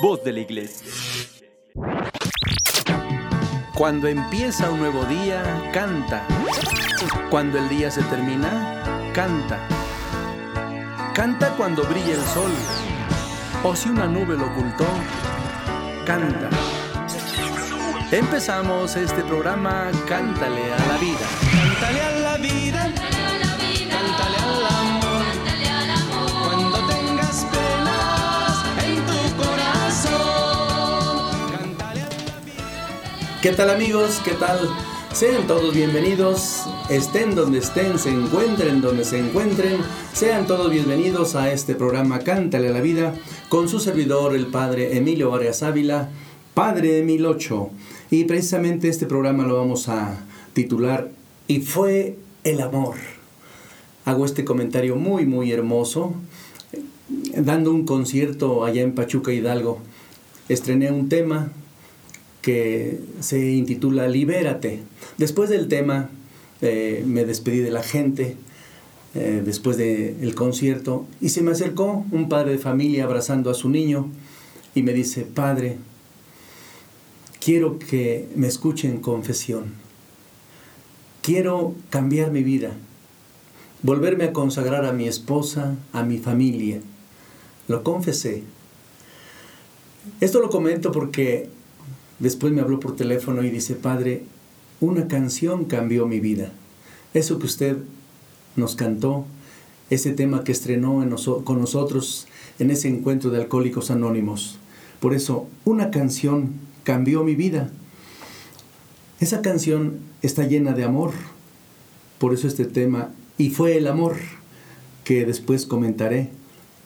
voz de la iglesia. Cuando empieza un nuevo día, canta. Cuando el día se termina, canta. Canta cuando brilla el sol. O si una nube lo ocultó, canta. Empezamos este programa Cántale a la vida. Cántale a la vida, ¿Qué tal amigos? ¿Qué tal? Sean todos bienvenidos, estén donde estén, se encuentren donde se encuentren, sean todos bienvenidos a este programa Cántale a la Vida con su servidor, el Padre Emilio Vargas Ávila, Padre Emil 8. Y precisamente este programa lo vamos a titular Y fue el amor. Hago este comentario muy, muy hermoso. Dando un concierto allá en Pachuca Hidalgo, estrené un tema que se intitula Libérate. Después del tema eh, me despedí de la gente, eh, después del concierto, y se me acercó un padre de familia abrazando a su niño y me dice, Padre, quiero que me escuchen confesión. Quiero cambiar mi vida, volverme a consagrar a mi esposa, a mi familia. Lo confesé. Esto lo comento porque después me habló por teléfono y dice, Padre, una canción cambió mi vida. Eso que usted nos cantó, ese tema que estrenó con nosotros en ese encuentro de Alcohólicos Anónimos. Por eso, una canción cambió mi vida. Esa canción está llena de amor. Por eso este tema, y fue el amor, que después comentaré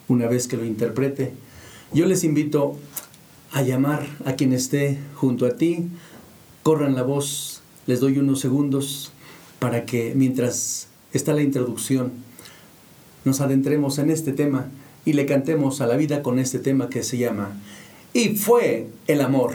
una vez que lo interprete. Yo les invito a llamar a quien esté junto a ti, corran la voz, les doy unos segundos para que mientras está la introducción, nos adentremos en este tema y le cantemos a la vida con este tema que se llama Y fue el amor.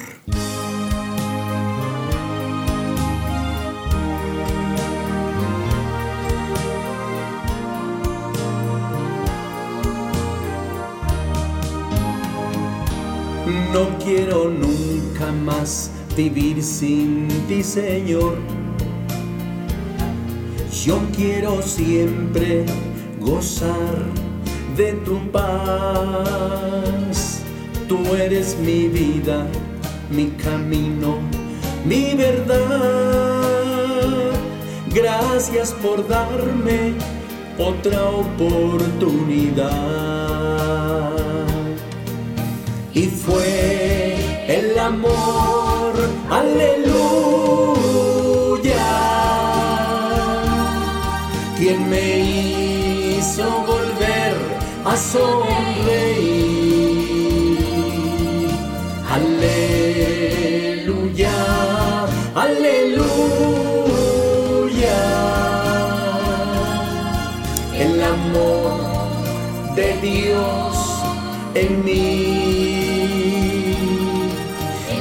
Quiero nunca más vivir sin ti, Señor. Yo quiero siempre gozar de tu paz. Tú eres mi vida, mi camino, mi verdad. Gracias por darme otra oportunidad y fue amor, aleluya, quien me hizo volver a sonreír. Aleluya, aleluya, el amor de Dios en mí,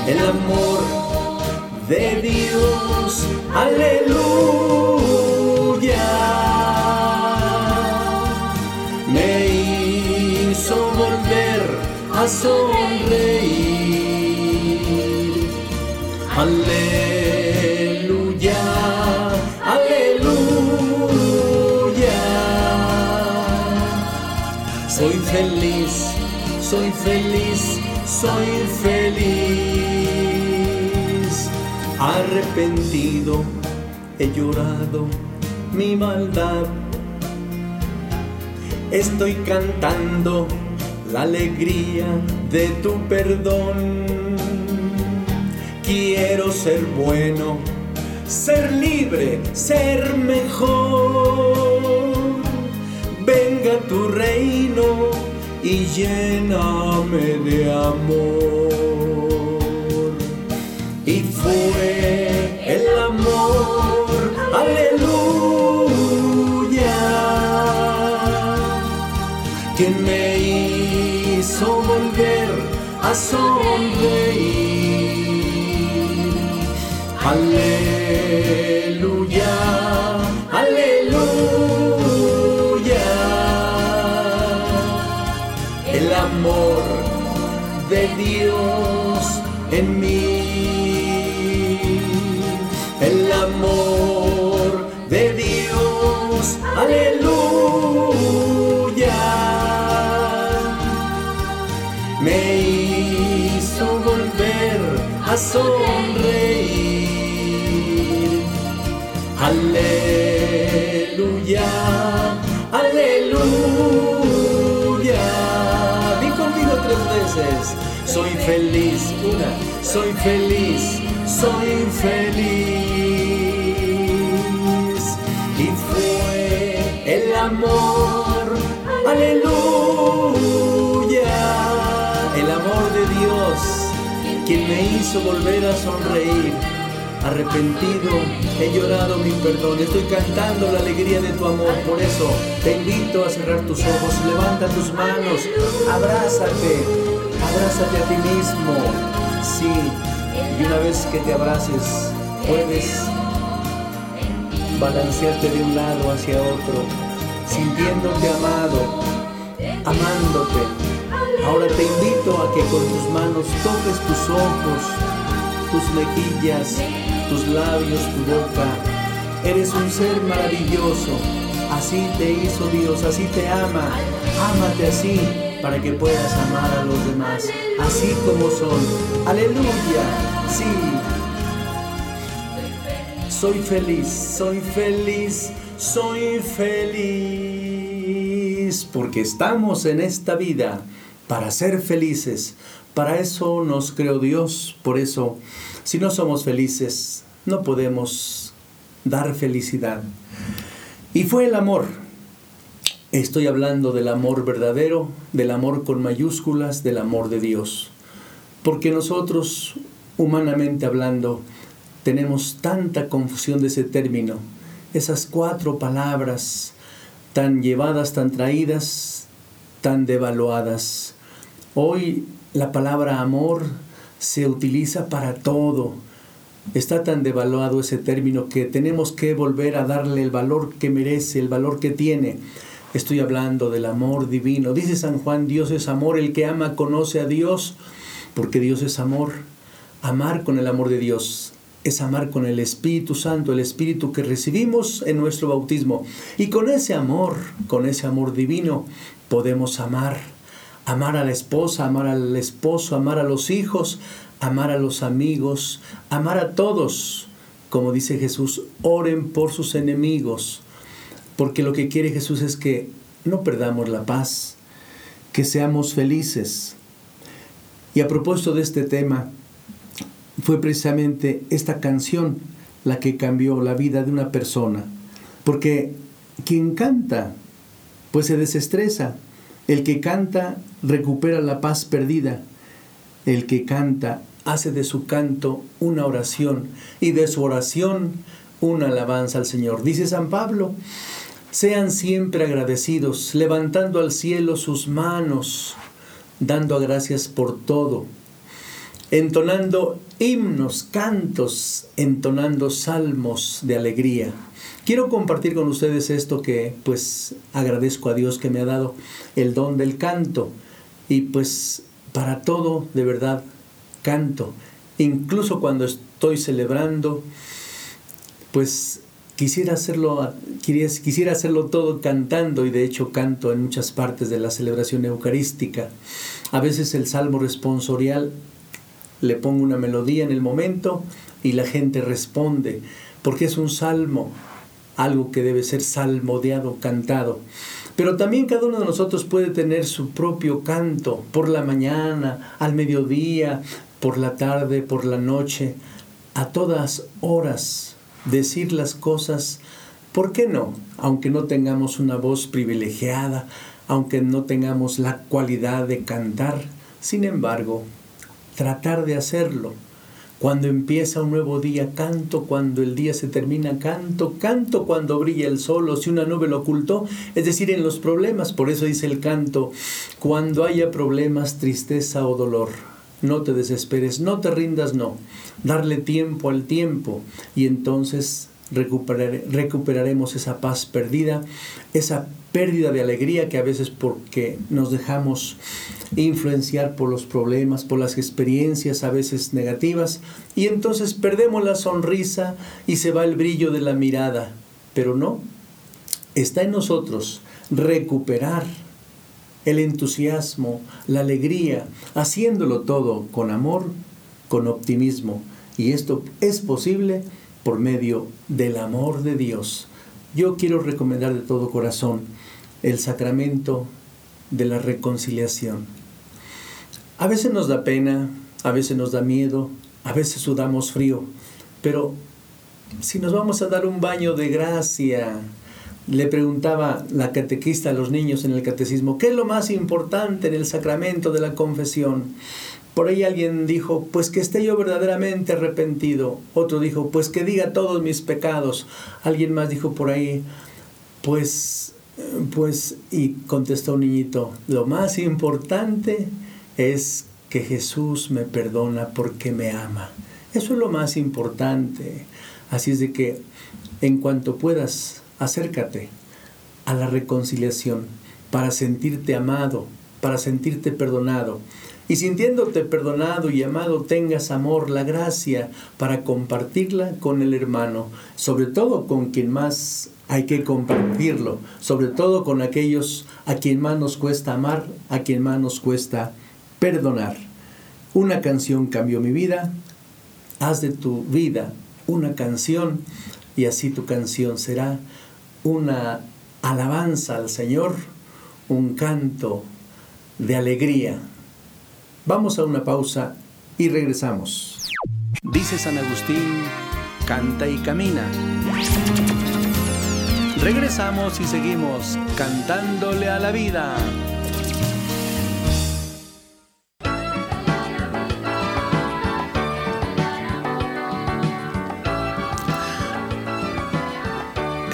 el amor de Dios, aleluya, me hizo volver a sonreír, aleluya, aleluya. Soy feliz, soy feliz, soy feliz. Arrepentido, he llorado mi maldad. Estoy cantando la alegría de tu perdón. Quiero ser bueno, ser libre, ser mejor. Venga tu reino y lléname de amor. Fue el amor, aleluya, quien me hizo volver a sonreír. Aleluya, aleluya. El amor de Dios en mí. Sonreír. Aleluya, aleluya. Di conmigo tres veces. Soy feliz, una, soy feliz, soy feliz. Y fue el amor, aleluya. El amor de Dios, quien me hizo volver a sonreír. Arrepentido, he llorado mi perdón, estoy cantando la alegría de tu amor, por eso te invito a cerrar tus ojos, levanta tus manos, abrázate, abrázate a ti mismo, sí, y una vez que te abraces, puedes balancearte de un lado hacia otro, sintiéndote amado, amándote. Ahora te invito a que con tus manos toques tus ojos, tus mejillas, tus labios, tu boca. Eres un ser maravilloso. Así te hizo Dios, así te ama. Ámate así para que puedas amar a los demás, así como son. Aleluya. Sí. Soy feliz, soy feliz, soy feliz, porque estamos en esta vida para ser felices. Para eso nos creó Dios, por eso si no somos felices, no podemos dar felicidad. Y fue el amor. Estoy hablando del amor verdadero, del amor con mayúsculas, del amor de Dios. Porque nosotros, humanamente hablando, tenemos tanta confusión de ese término. Esas cuatro palabras tan llevadas, tan traídas, tan devaluadas. Hoy la palabra amor se utiliza para todo. Está tan devaluado ese término que tenemos que volver a darle el valor que merece, el valor que tiene. Estoy hablando del amor divino. Dice San Juan, Dios es amor, el que ama conoce a Dios, porque Dios es amor. Amar con el amor de Dios es amar con el Espíritu Santo, el Espíritu que recibimos en nuestro bautismo. Y con ese amor, con ese amor divino, podemos amar. Amar a la esposa, amar al esposo, amar a los hijos, amar a los amigos, amar a todos. Como dice Jesús, oren por sus enemigos. Porque lo que quiere Jesús es que no perdamos la paz, que seamos felices. Y a propósito de este tema, fue precisamente esta canción la que cambió la vida de una persona. Porque quien canta, pues se desestresa. El que canta recupera la paz perdida. El que canta hace de su canto una oración y de su oración una alabanza al Señor. Dice San Pablo, sean siempre agradecidos, levantando al cielo sus manos, dando gracias por todo entonando himnos, cantos, entonando salmos de alegría. Quiero compartir con ustedes esto que pues agradezco a Dios que me ha dado el don del canto y pues para todo de verdad canto. Incluso cuando estoy celebrando pues quisiera hacerlo quisiera hacerlo todo cantando y de hecho canto en muchas partes de la celebración eucarística. A veces el salmo responsorial le pongo una melodía en el momento y la gente responde, porque es un salmo, algo que debe ser salmodiado, cantado. Pero también cada uno de nosotros puede tener su propio canto por la mañana, al mediodía, por la tarde, por la noche, a todas horas, decir las cosas, ¿por qué no? Aunque no tengamos una voz privilegiada, aunque no tengamos la cualidad de cantar, sin embargo, tratar de hacerlo. Cuando empieza un nuevo día, canto. Cuando el día se termina, canto. Canto cuando brilla el sol o si una nube lo ocultó. Es decir, en los problemas. Por eso dice el canto, cuando haya problemas, tristeza o dolor. No te desesperes, no te rindas, no. Darle tiempo al tiempo y entonces recuperaremos esa paz perdida, esa pérdida de alegría que a veces porque nos dejamos influenciar por los problemas, por las experiencias a veces negativas, y entonces perdemos la sonrisa y se va el brillo de la mirada. Pero no, está en nosotros recuperar el entusiasmo, la alegría, haciéndolo todo con amor, con optimismo. Y esto es posible por medio del amor de Dios. Yo quiero recomendar de todo corazón el sacramento de la reconciliación. A veces nos da pena, a veces nos da miedo, a veces sudamos frío, pero si nos vamos a dar un baño de gracia, le preguntaba la catequista a los niños en el catecismo, ¿qué es lo más importante en el sacramento de la confesión? Por ahí alguien dijo, pues que esté yo verdaderamente arrepentido. Otro dijo, pues que diga todos mis pecados. Alguien más dijo por ahí, pues, pues, y contestó un niñito, lo más importante es que Jesús me perdona porque me ama. Eso es lo más importante. Así es de que en cuanto puedas, acércate a la reconciliación para sentirte amado, para sentirte perdonado. Y sintiéndote perdonado y amado, tengas amor, la gracia para compartirla con el hermano, sobre todo con quien más hay que compartirlo, sobre todo con aquellos a quien más nos cuesta amar, a quien más nos cuesta perdonar. Una canción cambió mi vida, haz de tu vida una canción y así tu canción será una alabanza al Señor, un canto de alegría. Vamos a una pausa y regresamos. Dice San Agustín, canta y camina. Regresamos y seguimos cantándole a la vida.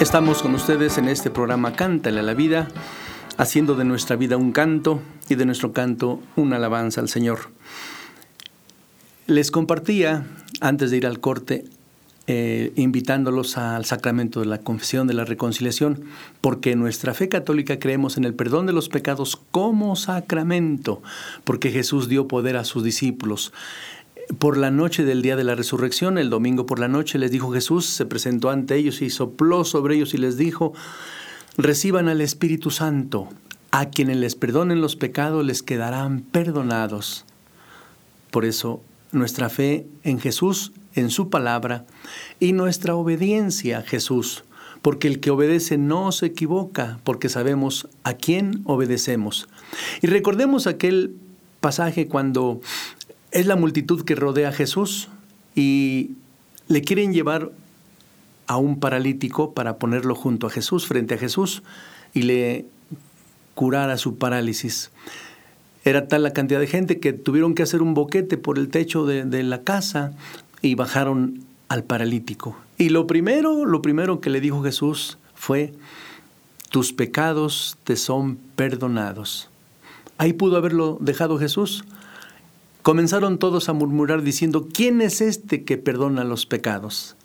Estamos con ustedes en este programa Cántale a la vida, haciendo de nuestra vida un canto y de nuestro canto una alabanza al Señor. Les compartía, antes de ir al corte, eh, invitándolos al sacramento de la confesión, de la reconciliación, porque en nuestra fe católica creemos en el perdón de los pecados como sacramento, porque Jesús dio poder a sus discípulos por la noche del día de la resurrección, el domingo por la noche, les dijo Jesús, se presentó ante ellos y sopló sobre ellos y les dijo, reciban al Espíritu Santo, a quienes les perdonen los pecados les quedarán perdonados. Por eso nuestra fe en Jesús, en su palabra, y nuestra obediencia a Jesús, porque el que obedece no se equivoca, porque sabemos a quién obedecemos. Y recordemos aquel pasaje cuando es la multitud que rodea a Jesús y le quieren llevar a un paralítico para ponerlo junto a Jesús, frente a Jesús, y le curara su parálisis. Era tal la cantidad de gente que tuvieron que hacer un boquete por el techo de, de la casa y bajaron al paralítico. Y lo primero, lo primero que le dijo Jesús fue, tus pecados te son perdonados. Ahí pudo haberlo dejado Jesús, Comenzaron todos a murmurar diciendo, ¿quién es este que perdona los pecados?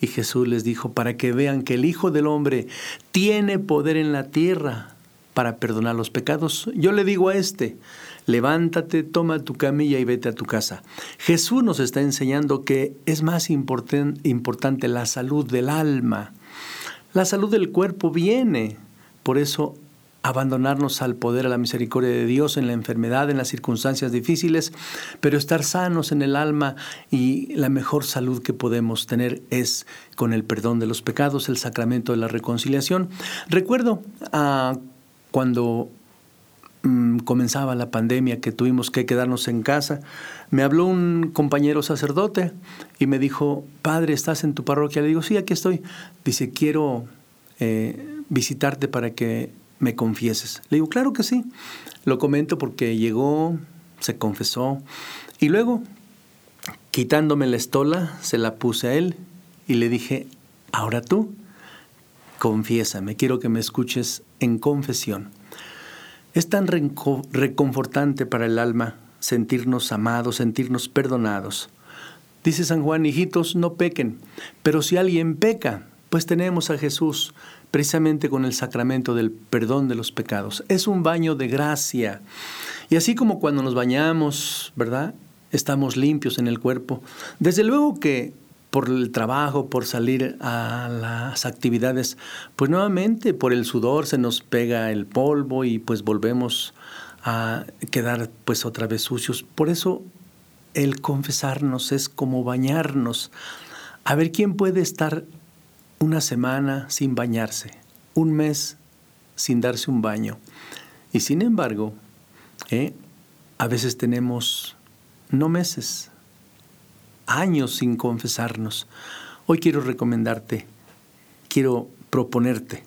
Y Jesús les dijo, para que vean que el Hijo del Hombre tiene poder en la tierra para perdonar los pecados, yo le digo a este, levántate, toma tu camilla y vete a tu casa. Jesús nos está enseñando que es más importante la salud del alma. La salud del cuerpo viene. Por eso abandonarnos al poder, a la misericordia de Dios en la enfermedad, en las circunstancias difíciles, pero estar sanos en el alma y la mejor salud que podemos tener es con el perdón de los pecados, el sacramento de la reconciliación. Recuerdo ah, cuando mm, comenzaba la pandemia, que tuvimos que quedarnos en casa, me habló un compañero sacerdote y me dijo, Padre, ¿estás en tu parroquia? Le digo, sí, aquí estoy. Dice, quiero eh, visitarte para que me confieses. Le digo, claro que sí. Lo comento porque llegó, se confesó y luego, quitándome la estola, se la puse a él y le dije, ahora tú, confiésame, quiero que me escuches en confesión. Es tan reconfortante para el alma sentirnos amados, sentirnos perdonados. Dice San Juan, hijitos, no pequen, pero si alguien peca, pues tenemos a Jesús precisamente con el sacramento del perdón de los pecados. Es un baño de gracia. Y así como cuando nos bañamos, ¿verdad? Estamos limpios en el cuerpo. Desde luego que por el trabajo, por salir a las actividades, pues nuevamente por el sudor se nos pega el polvo y pues volvemos a quedar pues otra vez sucios. Por eso el confesarnos es como bañarnos. A ver quién puede estar una semana sin bañarse, un mes sin darse un baño. Y sin embargo, ¿eh? a veces tenemos no meses, años sin confesarnos. Hoy quiero recomendarte, quiero proponerte,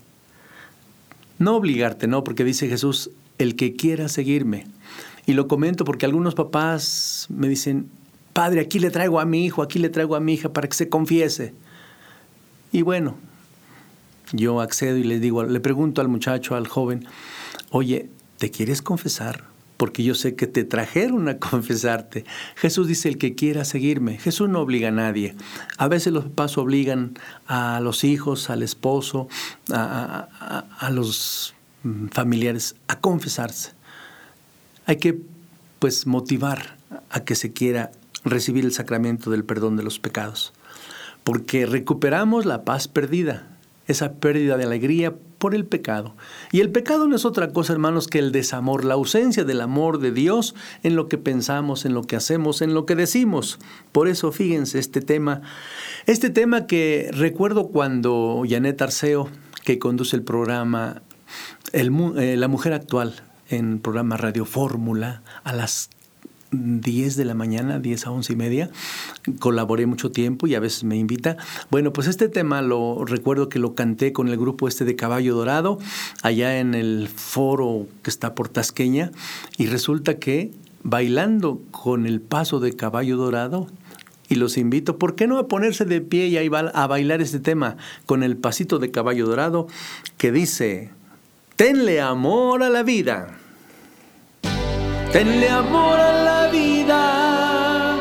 no obligarte, no, porque dice Jesús, el que quiera seguirme. Y lo comento porque algunos papás me dicen, padre, aquí le traigo a mi hijo, aquí le traigo a mi hija para que se confiese. Y bueno, yo accedo y le digo, le pregunto al muchacho, al joven, oye, ¿te quieres confesar? Porque yo sé que te trajeron a confesarte. Jesús dice, el que quiera seguirme. Jesús no obliga a nadie. A veces los papás obligan a los hijos, al esposo, a, a los familiares a confesarse. Hay que pues motivar a que se quiera recibir el sacramento del perdón de los pecados porque recuperamos la paz perdida, esa pérdida de alegría por el pecado. Y el pecado no es otra cosa, hermanos, que el desamor, la ausencia del amor de Dios en lo que pensamos, en lo que hacemos, en lo que decimos. Por eso, fíjense, este tema, este tema que recuerdo cuando Janet Arceo, que conduce el programa eh, La Mujer Actual, en programa Radio Fórmula, a las 10 de la mañana, 10 a 11 y media. Colaboré mucho tiempo y a veces me invita. Bueno, pues este tema lo recuerdo que lo canté con el grupo este de Caballo Dorado, allá en el foro que está por Tasqueña, y resulta que bailando con el paso de Caballo Dorado, y los invito, ¿por qué no a ponerse de pie y a bailar este tema con el pasito de Caballo Dorado que dice, tenle amor a la vida? Tenle amor a la vida,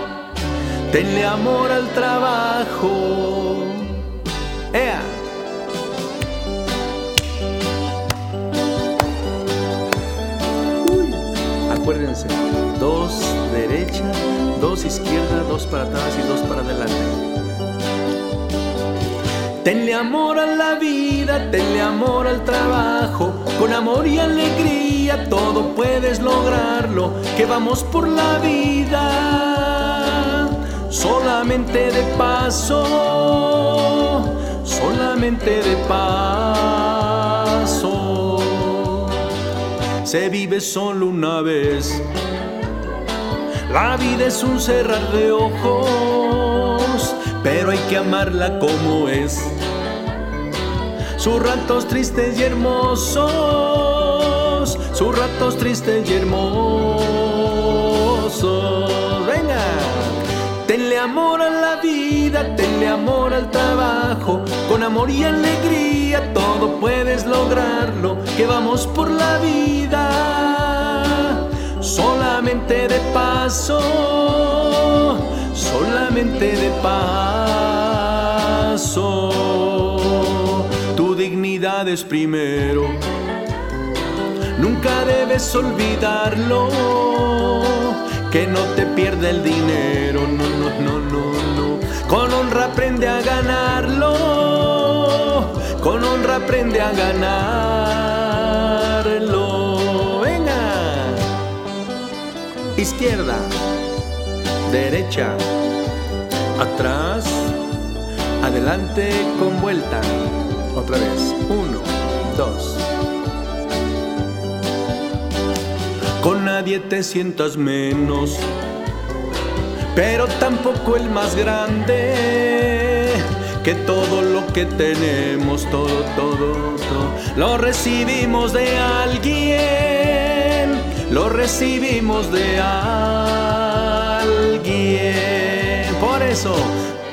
tenle amor al trabajo. ¡Ea! Acuérdense, dos derecha, dos izquierda, dos para atrás y dos para adelante. Tenle amor a la vida, tenle amor al trabajo, con amor y alegría todo puedes lograrlo, que vamos por la vida solamente de paso, solamente de paso. Se vive solo una vez, la vida es un cerrar de ojos pero hay que amarla como es. Sus ratos tristes y hermosos, sus ratos tristes y hermosos. Venga, tenle amor a la vida, tenle amor al trabajo, con amor y alegría todo puedes lograrlo, que vamos por la vida solamente de paso solamente de paso. Primero, nunca debes olvidarlo. Que no te pierda el dinero, no, no, no, no, no. Con honra aprende a ganarlo, con honra aprende a ganarlo. Venga, izquierda derecha, atrás, adelante con vuelta. Nadie te sientas menos, pero tampoco el más grande. Que todo lo que tenemos, todo, todo, todo, lo recibimos de alguien, lo recibimos de alguien por eso,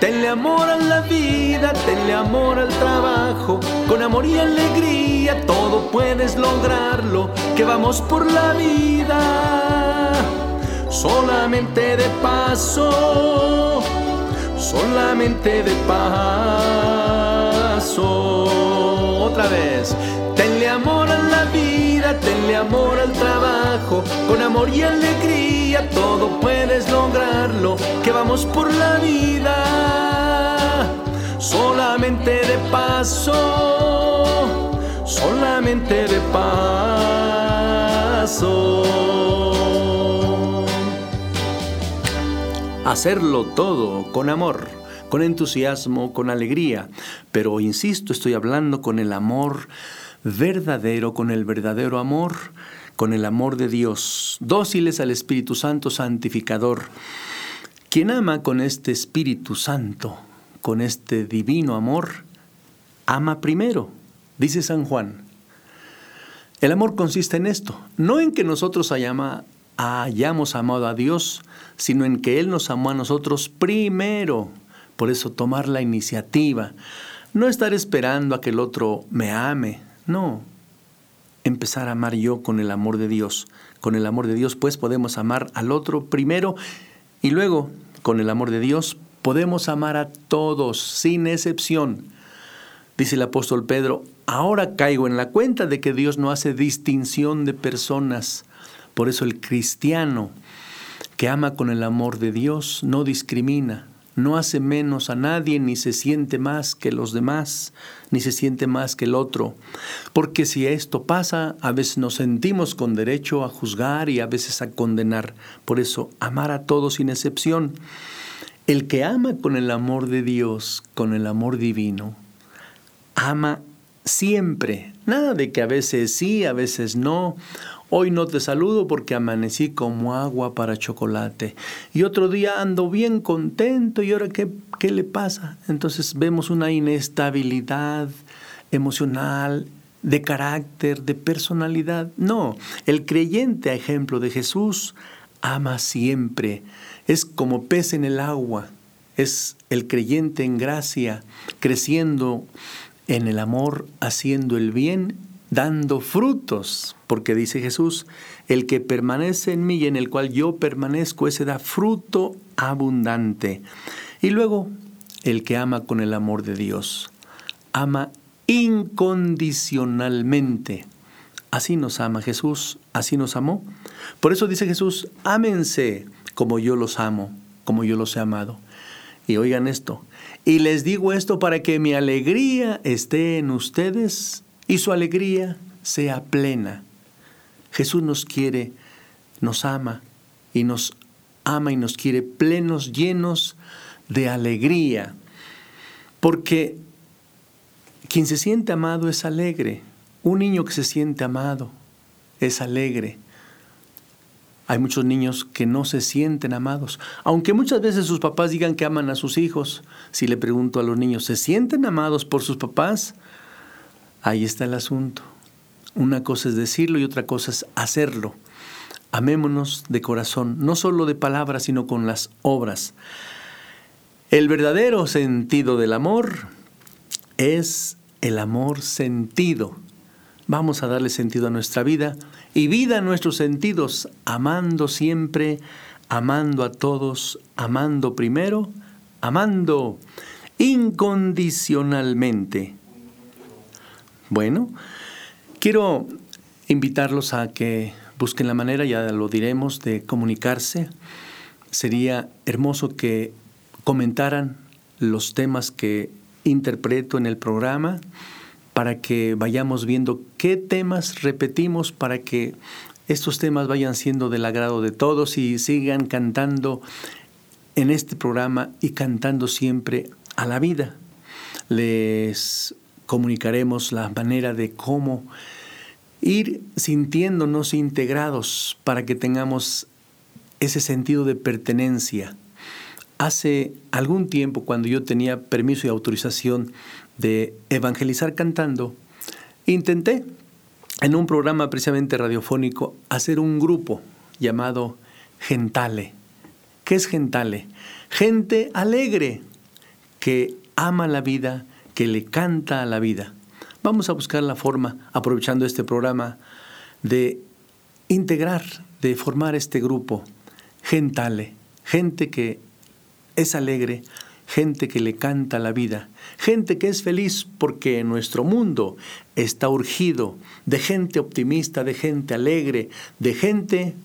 tenle amor a la vida, tenle amor al trabajo. Con amor y alegría todo puedes lograrlo. Que vamos por la vida solamente de paso. solamente de paso. Otra vez, tenle amor a la vida, tenle amor al trabajo, con amor y alegría todo puedes lograrlo, que vamos por la vida, solamente de paso, solamente de paso. Hacerlo todo con amor, con entusiasmo, con alegría. Pero insisto, estoy hablando con el amor verdadero, con el verdadero amor, con el amor de Dios, dóciles al Espíritu Santo santificador. Quien ama con este Espíritu Santo, con este divino amor, ama primero, dice San Juan. El amor consiste en esto, no en que nosotros hayamos, amado a Dios, sino en que Él nos amó a nosotros primero. Por eso tomar la iniciativa, no estar esperando a que el otro me ame, no. Empezar a amar yo con el amor de Dios. Con el amor de Dios pues podemos amar al otro primero y luego con el amor de Dios podemos amar a todos sin excepción. Dice el apóstol Pedro, ahora caigo en la cuenta de que Dios no hace distinción de personas. Por eso el cristiano que ama con el amor de Dios no discrimina, no hace menos a nadie, ni se siente más que los demás, ni se siente más que el otro. Porque si esto pasa, a veces nos sentimos con derecho a juzgar y a veces a condenar. Por eso, amar a todos sin excepción. El que ama con el amor de Dios, con el amor divino, ama siempre. Nada de que a veces sí, a veces no, Hoy no te saludo porque amanecí como agua para chocolate. Y otro día ando bien contento y ahora ¿qué, qué le pasa? Entonces vemos una inestabilidad emocional, de carácter, de personalidad. No, el creyente a ejemplo de Jesús ama siempre. Es como pez en el agua. Es el creyente en gracia, creciendo en el amor, haciendo el bien dando frutos, porque dice Jesús, el que permanece en mí y en el cual yo permanezco, ese da fruto abundante. Y luego, el que ama con el amor de Dios, ama incondicionalmente. Así nos ama Jesús, así nos amó. Por eso dice Jesús, ámense como yo los amo, como yo los he amado. Y oigan esto, y les digo esto para que mi alegría esté en ustedes y su alegría sea plena. Jesús nos quiere, nos ama y nos ama y nos quiere plenos, llenos de alegría. Porque quien se siente amado es alegre. Un niño que se siente amado es alegre. Hay muchos niños que no se sienten amados. Aunque muchas veces sus papás digan que aman a sus hijos, si le pregunto a los niños, ¿se sienten amados por sus papás? Ahí está el asunto. Una cosa es decirlo y otra cosa es hacerlo. Amémonos de corazón, no solo de palabras, sino con las obras. El verdadero sentido del amor es el amor sentido. Vamos a darle sentido a nuestra vida y vida a nuestros sentidos, amando siempre, amando a todos, amando primero, amando incondicionalmente. Bueno, quiero invitarlos a que busquen la manera, ya lo diremos, de comunicarse. Sería hermoso que comentaran los temas que interpreto en el programa para que vayamos viendo qué temas repetimos para que estos temas vayan siendo del agrado de todos y sigan cantando en este programa y cantando siempre a la vida. Les comunicaremos la manera de cómo ir sintiéndonos integrados para que tengamos ese sentido de pertenencia. Hace algún tiempo, cuando yo tenía permiso y autorización de evangelizar cantando, intenté en un programa precisamente radiofónico hacer un grupo llamado Gentale. ¿Qué es Gentale? Gente alegre que ama la vida, que le canta a la vida. Vamos a buscar la forma, aprovechando este programa, de integrar, de formar este grupo, gentale, gente que es alegre, gente que le canta la vida, gente que es feliz porque nuestro mundo está urgido de gente optimista, de gente alegre, de gente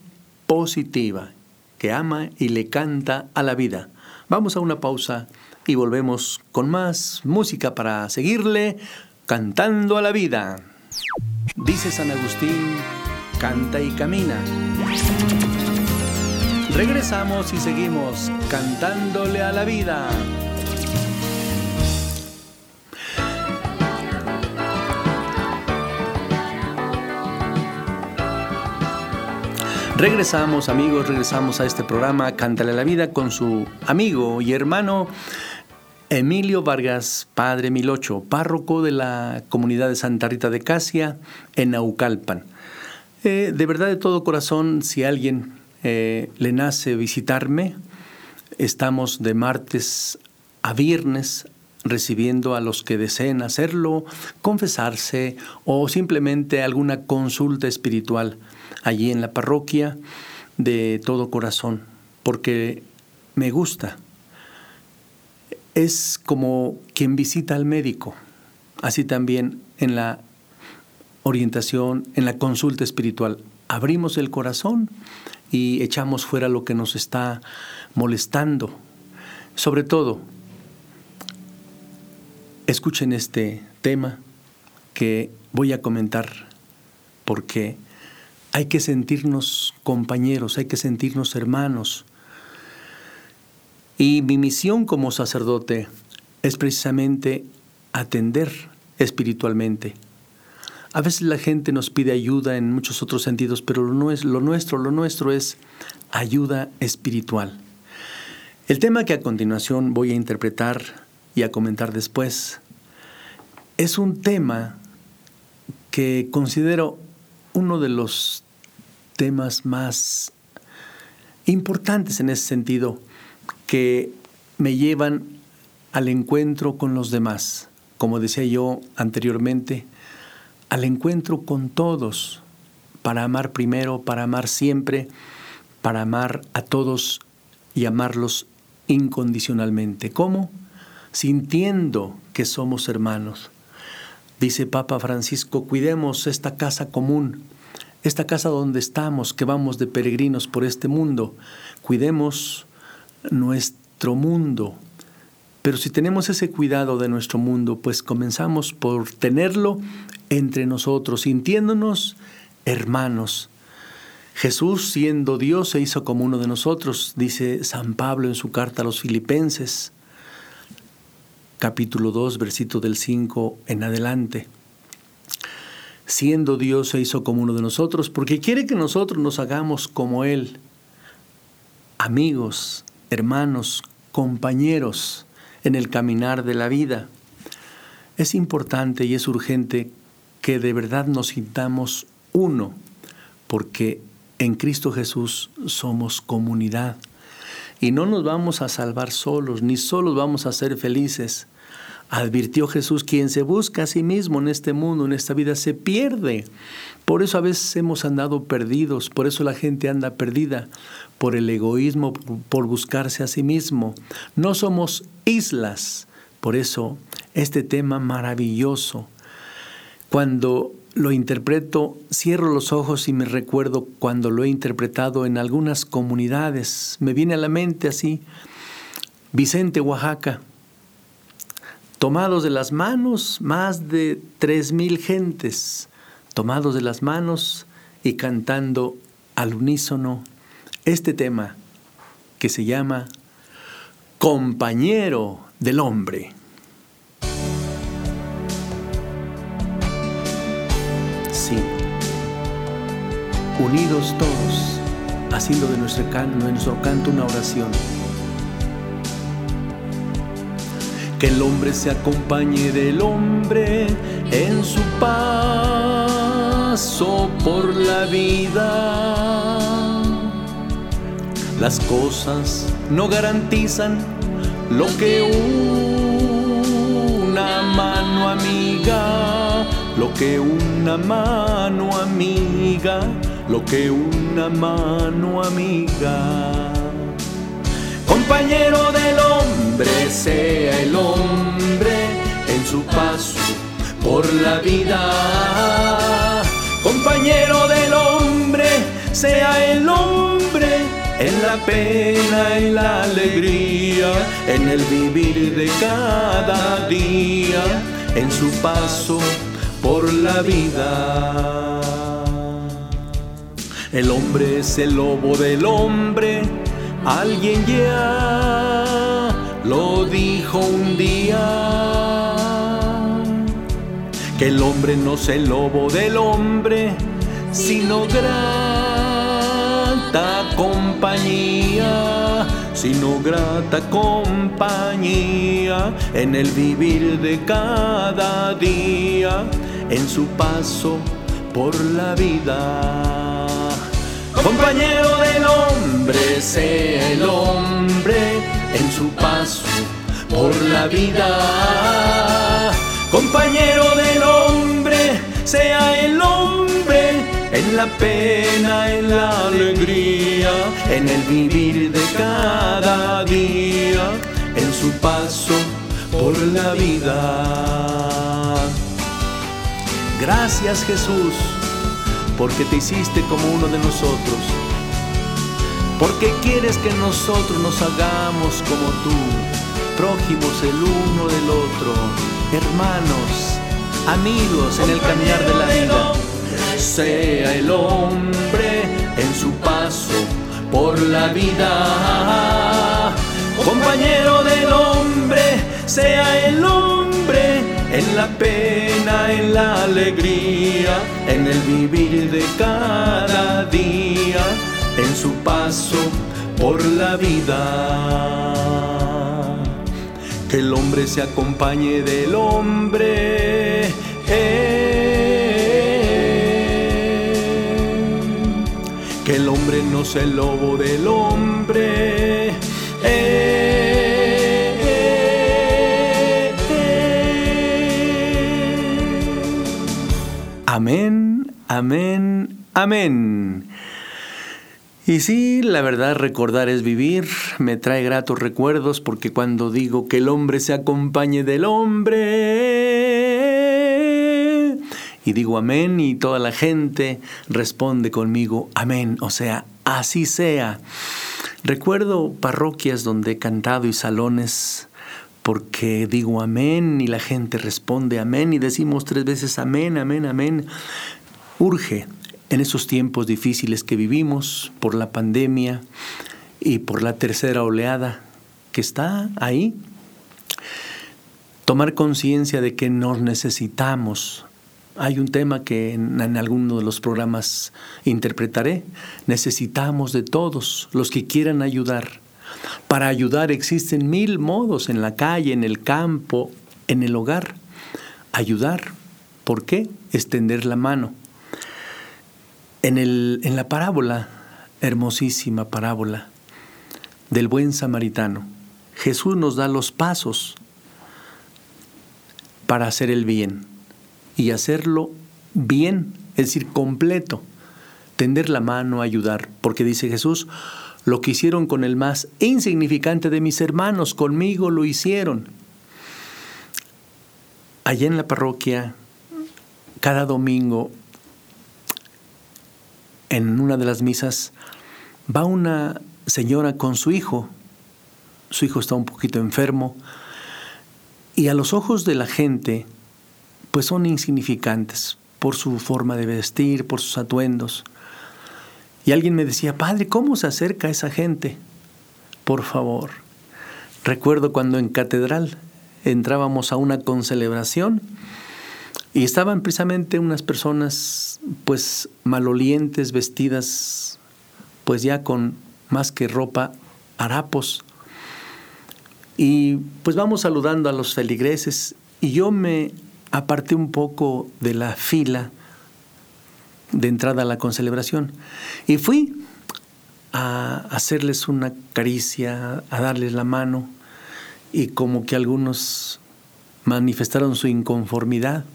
positiva, que ama y le canta a la vida. Vamos a una pausa y volvemos con más música para seguirle cantando a la vida. Dice San Agustín, canta y camina. Regresamos y seguimos cantándole a la vida. Regresamos amigos, regresamos a este programa Cántale a la vida con su amigo y hermano Emilio Vargas, padre Milocho, párroco de la comunidad de Santa Rita de Casia en Naucalpan. Eh, de verdad, de todo corazón, si alguien eh, le nace visitarme, estamos de martes a viernes recibiendo a los que deseen hacerlo, confesarse o simplemente alguna consulta espiritual allí en la parroquia de todo corazón, porque me gusta. Es como quien visita al médico, así también en la orientación, en la consulta espiritual. Abrimos el corazón y echamos fuera lo que nos está molestando. Sobre todo, escuchen este tema que voy a comentar porque hay que sentirnos compañeros, hay que sentirnos hermanos. Y mi misión como sacerdote es precisamente atender espiritualmente. A veces la gente nos pide ayuda en muchos otros sentidos, pero lo, nuestro, lo nuestro, es ayuda espiritual. El tema que a continuación voy a interpretar y a comentar después es un tema que considero uno de los temas más importantes en ese sentido que me llevan al encuentro con los demás, como decía yo anteriormente, al encuentro con todos, para amar primero, para amar siempre, para amar a todos y amarlos incondicionalmente. ¿Cómo? Sintiendo que somos hermanos. Dice Papa Francisco, cuidemos esta casa común, esta casa donde estamos, que vamos de peregrinos por este mundo. Cuidemos nuestro mundo. Pero si tenemos ese cuidado de nuestro mundo, pues comenzamos por tenerlo entre nosotros, sintiéndonos hermanos. Jesús, siendo Dios, se hizo como uno de nosotros, dice San Pablo en su carta a los filipenses, capítulo 2, versículo del 5 en adelante siendo Dios se hizo como uno de nosotros, porque quiere que nosotros nos hagamos como Él, amigos, hermanos, compañeros en el caminar de la vida. Es importante y es urgente que de verdad nos sintamos uno, porque en Cristo Jesús somos comunidad. Y no nos vamos a salvar solos, ni solos vamos a ser felices. Advirtió Jesús, quien se busca a sí mismo en este mundo, en esta vida, se pierde. Por eso a veces hemos andado perdidos, por eso la gente anda perdida, por el egoísmo, por buscarse a sí mismo. No somos islas. Por eso este tema maravilloso, cuando lo interpreto, cierro los ojos y me recuerdo cuando lo he interpretado en algunas comunidades. Me viene a la mente así, Vicente, Oaxaca, tomados de las manos, más de tres mil gentes, tomados de las manos y cantando al unísono este tema que se llama Compañero del Hombre. Sí, unidos todos, haciendo de nuestro, canto, una oración que el hombre se acompañe del hombre en su paso por la vida. Las cosas no garantizan lo que una mano amiga, lo que una mano amiga, lo que una mano amiga Compañero del hombre, sea el hombre en su paso por la vida. Compañero del hombre, sea el hombre en la pena y la alegría, en el vivir de cada día, en su paso por la vida. El hombre es el lobo del hombre, alguien ya lo dijo un día. Que el hombre no es el lobo del hombre, sino grata compañía, sino grata compañía en el vivir de cada día, en su paso por la vida. Compañero del hombre, sea el hombre en su paso por la vida. Compañero del hombre, sea el hombre en la pena, en la alegría, en el vivir de cada día, en su paso por la vida. Gracias Jesús, porque te hiciste como uno de nosotros, porque quieres que nosotros nos hagamos como tú, prójimos el uno del otro, hermanos, amigos en el caminar de la vida. Sea el hombre en su paso por la vida, compañero del hombre, sea el hombre en la pena, en la alegría, en el vivir de cada día, en su paso por la vida. Que el hombre se acompañe del hombre. Que el hombre no sea el lobo del hombre. Amén, amén, amén. Y sí, la verdad recordar es vivir, me trae gratos recuerdos porque cuando digo que el hombre se acompañe del hombre y digo amén y toda la gente responde conmigo amén, o sea, así sea. Recuerdo parroquias donde he cantado y salones porque digo amén y la gente responde amén y decimos tres veces amén, amén, amén. Urge en esos tiempos difíciles que vivimos por la pandemia y por la tercera oleada que está ahí, tomar conciencia de que nos necesitamos. Hay un tema que en, en, alguno de los programas interpretaré. Necesitamos de todos los que quieran ayudar. Para ayudar existen mil modos en la calle, en el campo, en el hogar. Ayudar. ¿Por qué? Extender la mano. En, el, en la parábola, hermosísima parábola del buen samaritano, Jesús nos da los pasos para hacer el bien y hacerlo bien, es decir, completo, tender la mano, ayudar, porque dice Jesús, lo que hicieron con el más insignificante de mis hermanos, conmigo lo hicieron. Allá en la parroquia, cada domingo en una de las misas va una señora con su hijo. Su hijo está un poquito enfermo y a los ojos de la gente pues son insignificantes por su forma de vestir, por sus atuendos. Y alguien me decía, padre, ¿cómo se acerca esa gente? Por favor. Recuerdo cuando en catedral entrábamos a una concelebración y estaban precisamente unas personas pues malolientes, vestidas pues ya con más que ropa, harapos. Y pues vamos saludando a los feligreses y yo me aparté un poco de la fila de entrada a la concelebración y fui a hacerles una caricia, a darles la mano y como que algunos manifestaron su inconformidad.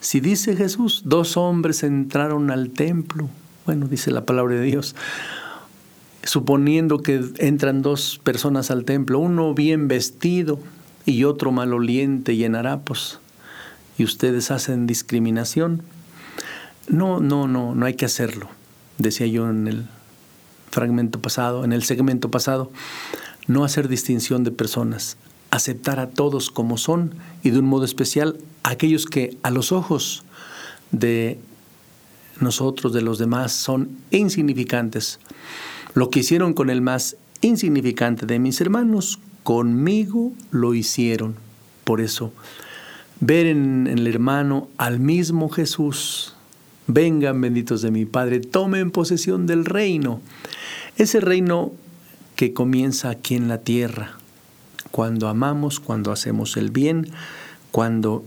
Si dice Jesús, dos hombres entraron al templo, bueno, dice la palabra de Dios, suponiendo que entran dos personas al templo, uno bien vestido y otro maloliente y en harapos, y ustedes hacen discriminación. No, no, no, no hay que hacerlo, decía yo en el fragmento pasado, en el segmento pasado, no hacer distinción de personas, aceptar a todos como son y de un modo especial aquellos que a los ojos de nosotros, de los demás, son insignificantes. Lo que hicieron con el más insignificante de mis hermanos, conmigo lo hicieron. Por eso, ver en, el hermano al mismo Jesús. Vengan benditos de mi Padre, tomen posesión del reino. Ese reino que comienza aquí en la tierra, cuando amamos, cuando hacemos el bien, cuando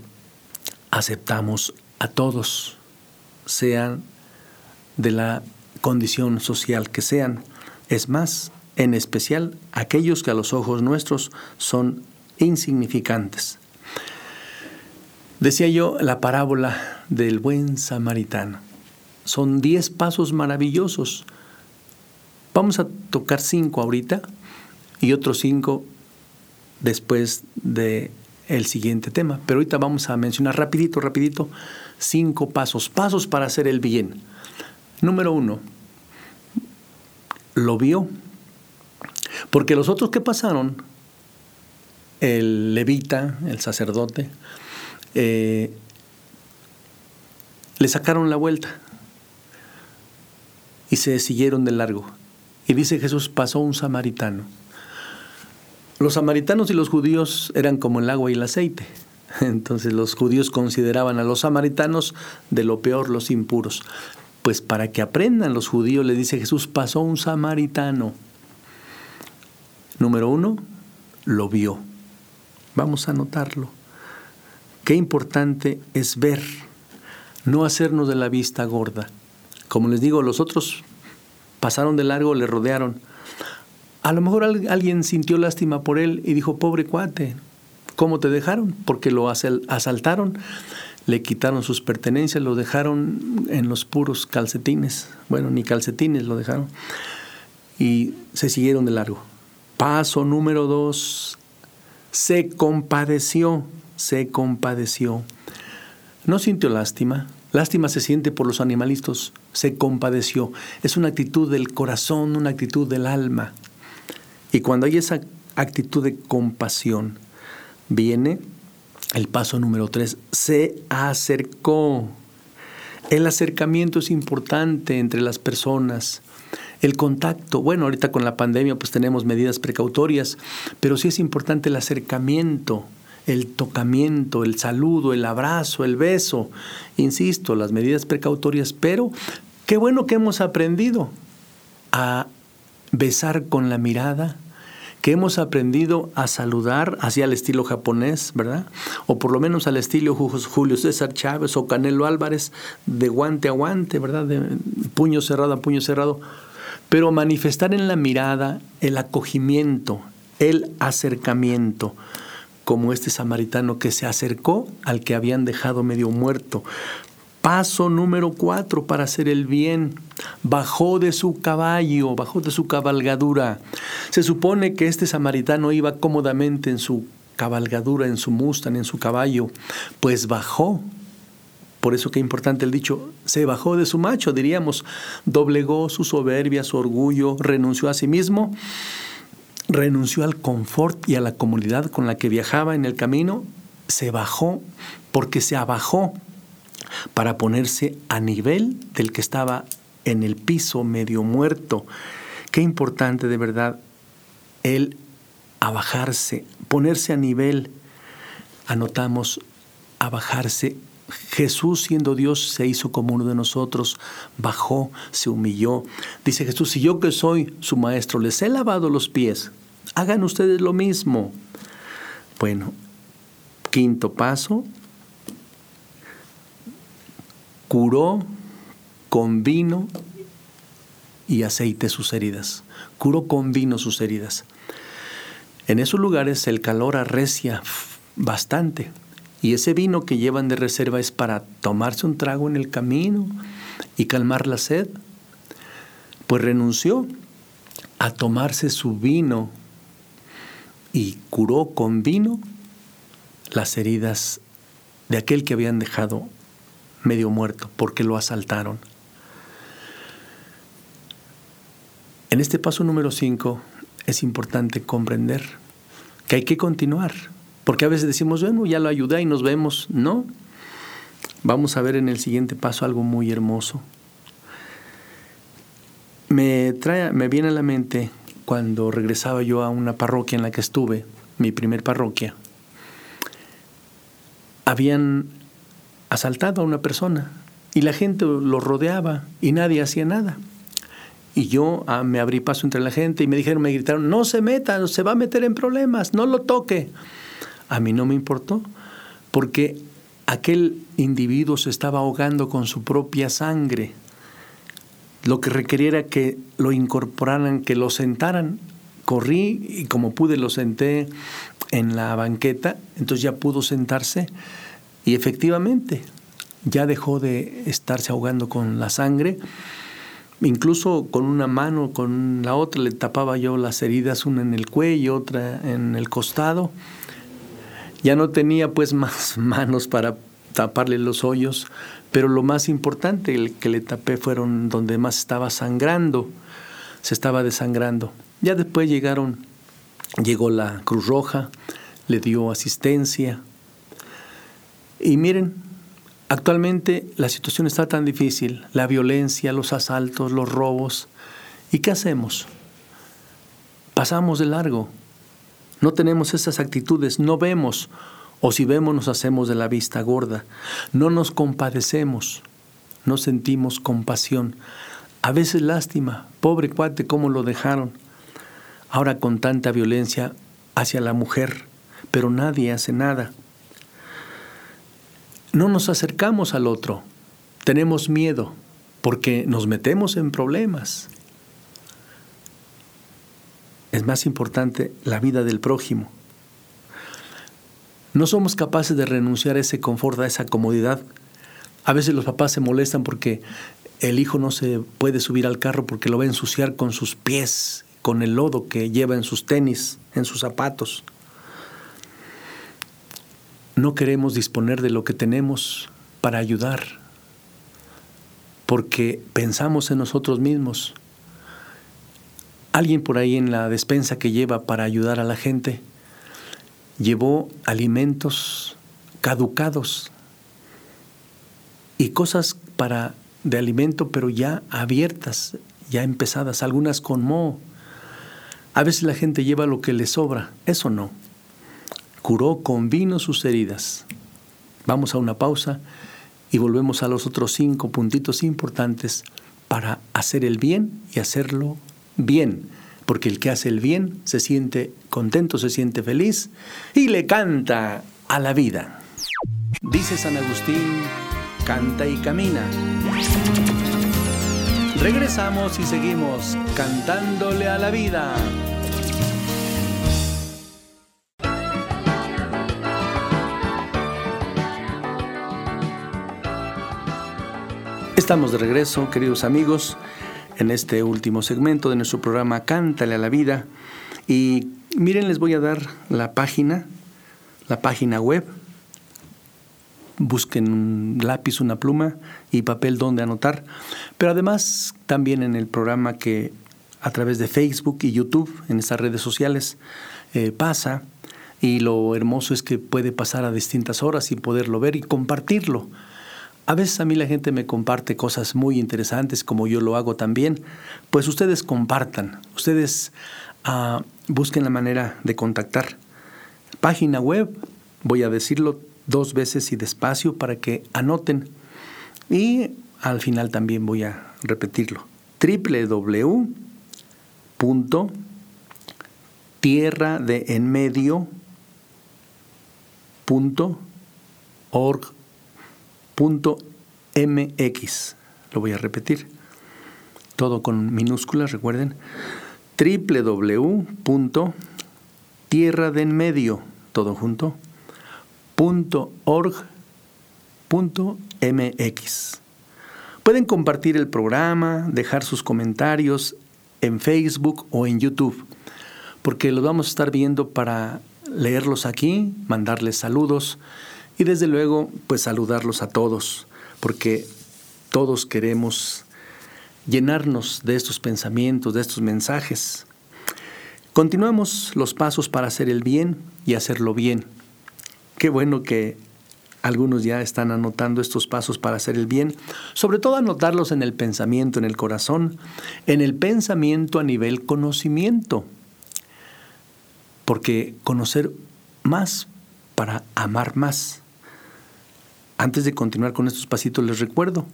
aceptamos a todos, sean de la condición social que sean. Es más, en especial aquellos que a los ojos nuestros son insignificantes. Decía yo la parábola del buen samaritano. Son diez pasos maravillosos. Vamos a tocar cinco ahorita y otros cinco después de el siguiente tema. Pero ahorita vamos a mencionar rapidito, rapidito, cinco pasos, pasos para hacer el bien. Número uno, lo vio. Porque los otros que pasaron, el levita, el sacerdote, eh, le sacaron la vuelta y se siguieron de largo. Y dice Jesús, pasó un samaritano. Los samaritanos y los judíos eran como el agua y el aceite. Entonces los judíos consideraban a los samaritanos de lo peor, los impuros. Pues para que aprendan los judíos, le dice Jesús, pasó un samaritano. Número uno, lo vio. Vamos a notarlo. Qué importante es ver, no hacernos de la vista gorda. Como les digo, los otros pasaron de largo, le rodearon. A lo mejor alguien sintió lástima por él y dijo, pobre cuate, ¿cómo te dejaron? Porque lo asaltaron, le quitaron sus pertenencias, lo dejaron en los puros calcetines. Bueno, ni calcetines lo dejaron. Y se siguieron de largo. Paso número dos, se compadeció, se compadeció. No sintió lástima, lástima se siente por los animalitos, se compadeció. Es una actitud del corazón, una actitud del alma. Y cuando hay esa actitud de compasión, viene el paso número tres, se acercó. El acercamiento es importante entre las personas. El contacto, bueno, ahorita con la pandemia pues tenemos medidas precautorias, pero sí es importante el acercamiento, el tocamiento, el saludo, el abrazo, el beso. Insisto, las medidas precautorias, pero qué bueno que hemos aprendido a besar con la mirada, que hemos aprendido a saludar hacia el estilo japonés, ¿verdad? O por lo menos al estilo Julio César Chávez o Canelo Álvarez, de guante a guante, ¿verdad? De puño cerrado a puño cerrado. Pero manifestar en la mirada el acogimiento, el acercamiento, como este samaritano que se acercó al que habían dejado medio muerto. Paso número cuatro para hacer el bien. Bajó de su caballo, bajó de su cabalgadura. Se supone que este samaritano iba cómodamente en su cabalgadura, en su mustang, en su caballo. Pues bajó. Por eso que importante el dicho, se bajó de su macho, diríamos, doblegó su soberbia, su orgullo, renunció a sí mismo, renunció al confort y a la comodidad con la que viajaba en el camino, se bajó porque se abajó para ponerse a nivel del que estaba en el piso medio muerto. Qué importante de verdad el abajarse, ponerse a nivel. Anotamos abajarse. Jesús siendo Dios se hizo como uno de nosotros, bajó, se humilló. Dice Jesús, si yo que soy su maestro les he lavado los pies, hagan ustedes lo mismo. Bueno, quinto paso, curó con vino y aceite sus heridas. Curó con vino sus heridas. En esos lugares el calor arrecia bastante y ese vino que llevan de reserva es para tomarse un trago en el camino y calmar la sed. Pues renunció, a tomarse su vino y curó con vino las heridas de aquel que habían dejado medio muerto porque lo asaltaron. En este paso número 5 es importante comprender que hay que continuar, porque a veces decimos, bueno, ya lo ayudé y nos vemos. No, vamos a ver en el siguiente paso algo muy hermoso. Me, trae, me viene a la mente cuando regresaba yo a una parroquia en la que estuve, mi primer parroquia, habían asaltado a una persona y la gente lo rodeaba y nadie hacía nada. Y yo ah, me abrí paso entre la gente y me dijeron, me gritaron, no se meta, se va a meter en problemas, no lo toque. A mí no me importó, porque aquel individuo se estaba ahogando con su propia sangre. Lo que requería era que lo incorporaran, que lo sentaran. Corrí y como pude lo senté en la banqueta, entonces ya pudo sentarse y efectivamente ya dejó de estarse ahogando con la sangre. Incluso con una mano, con la otra le tapaba yo las heridas, una en el cuello, otra en el costado. Ya no tenía pues más manos para taparle los hoyos, pero lo más importante el que le tapé fueron donde más estaba sangrando, se estaba desangrando. Ya después llegaron, llegó la Cruz Roja, le dio asistencia. Y miren, actualmente la situación está tan difícil, la violencia, los asaltos, los robos. ¿Y qué hacemos? Pasamos de largo. No tenemos esas actitudes, no vemos, o si vemos nos hacemos de la vista gorda. No nos compadecemos, no sentimos compasión. A veces lástima, pobre cuate, cómo lo dejaron. Ahora con tanta violencia hacia la mujer, pero nadie hace nada. No nos acercamos al otro, tenemos miedo porque nos metemos en problemas. Es más importante la vida del prójimo. No somos capaces de renunciar a ese confort, a esa comodidad. A veces los papás se molestan porque el hijo no se puede subir al carro porque lo va a ensuciar con sus pies, con el lodo que lleva en sus tenis, en sus zapatos no queremos disponer de lo que tenemos para ayudar, porque pensamos en nosotros mismos. Alguien por ahí en la despensa que lleva para ayudar a la gente llevó alimentos caducados y cosas para de alimento pero ya abiertas, ya empezadas, algunas con moho. A veces la gente lleva lo que le sobra, eso no curó con vino sus heridas. Vamos a una pausa y volvemos a los otros cinco puntitos importantes para hacer el bien y hacerlo bien. Porque el que hace el bien se siente contento, se siente feliz y le canta a la vida. Dice San Agustín, canta y camina. Regresamos y seguimos cantándole a la vida. Estamos de regreso, queridos amigos, en este último segmento de nuestro programa Cántale a la vida. Y miren, les voy a dar la página, la página web. Busquen un lápiz, una pluma y papel donde anotar. Pero además también en el programa que a través de Facebook y YouTube, en estas redes sociales, eh, pasa. Y lo hermoso es que puede pasar a distintas horas y poderlo ver y compartirlo a veces a mí la gente me comparte cosas muy interesantes, como yo lo hago también. Pues ustedes compartan, ustedes uh, busquen la manera de contactar. Página web, voy a decirlo dos veces y despacio para que anoten. Y al final también voy a repetirlo. www.tierradeenmedio.org .mx. Lo voy a repetir. Todo con minúsculas, recuerden. www.tierra de todo junto, .org.mx. Pueden compartir el programa, dejar sus comentarios en Facebook o en YouTube, porque los vamos a estar viendo para leerlos aquí, mandarles saludos y desde luego pues saludarlos a todos, porque todos queremos llenarnos de estos pensamientos, de estos mensajes. Continuamos los pasos para hacer el bien y hacerlo bien. Qué bueno que algunos ya están anotando estos pasos para hacer el bien, sobre todo anotarlos en el pensamiento, en el corazón, en el pensamiento a nivel conocimiento, porque conocer más para amar más. Antes de continuar con estos pasitos les recuerdo,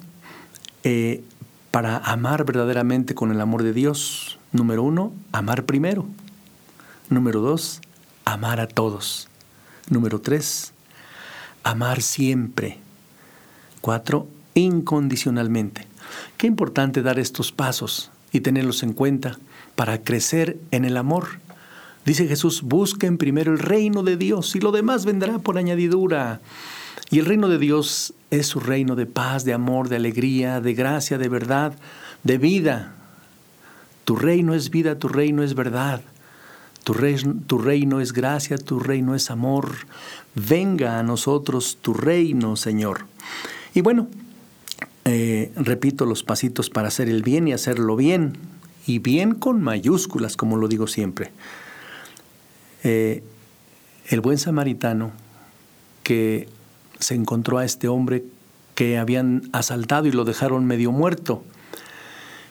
eh, para amar verdaderamente con el amor de Dios, número uno, amar primero. Número dos, amar a todos. Número tres, amar siempre. Cuatro, incondicionalmente. Qué importante dar estos pasos y tenerlos en cuenta para crecer en el amor. Dice Jesús, busquen primero el reino de Dios y lo demás vendrá por añadidura. Y el reino de Dios es su reino de paz, de amor, de alegría, de gracia, de verdad, de vida. Tu reino es vida, tu reino es verdad. Tu, reino, es gracia, tu reino es amor. Venga a nosotros tu reino, Señor. Y bueno, eh, repito los pasitos para hacer el bien y hacerlo bien. Y bien con mayúsculas, como lo digo siempre. Eh, el buen samaritano que se encontró a este hombre que habían asaltado y lo dejaron medio muerto.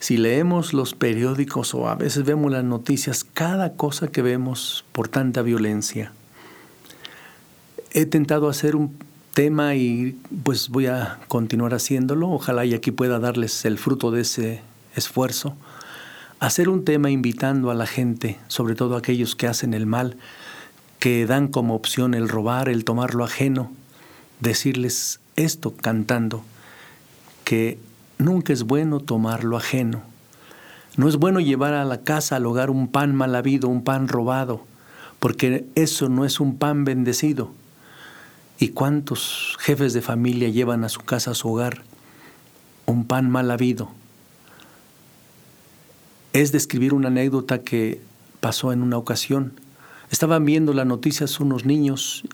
Si leemos los periódicos o a veces vemos las noticias, cada cosa que vemos por tanta violencia. He tentado hacer un tema y pues voy a continuar haciéndolo. Ojalá y aquí pueda darles el fruto de ese esfuerzo. Hacer un tema invitando a la gente, sobre todo aquellos que hacen el mal, que dan como opción el robar, el tomar lo ajeno, decirles esto cantando, que nunca es bueno tomar lo ajeno. No es bueno llevar a la casa, al hogar, un pan mal habido, un pan robado, porque eso no es un pan bendecido. ¿Y cuántos jefes de familia llevan a su casa, a su hogar, un pan mal habido? Es describir una anécdota que pasó en una ocasión. Estaban viendo las noticias unos niños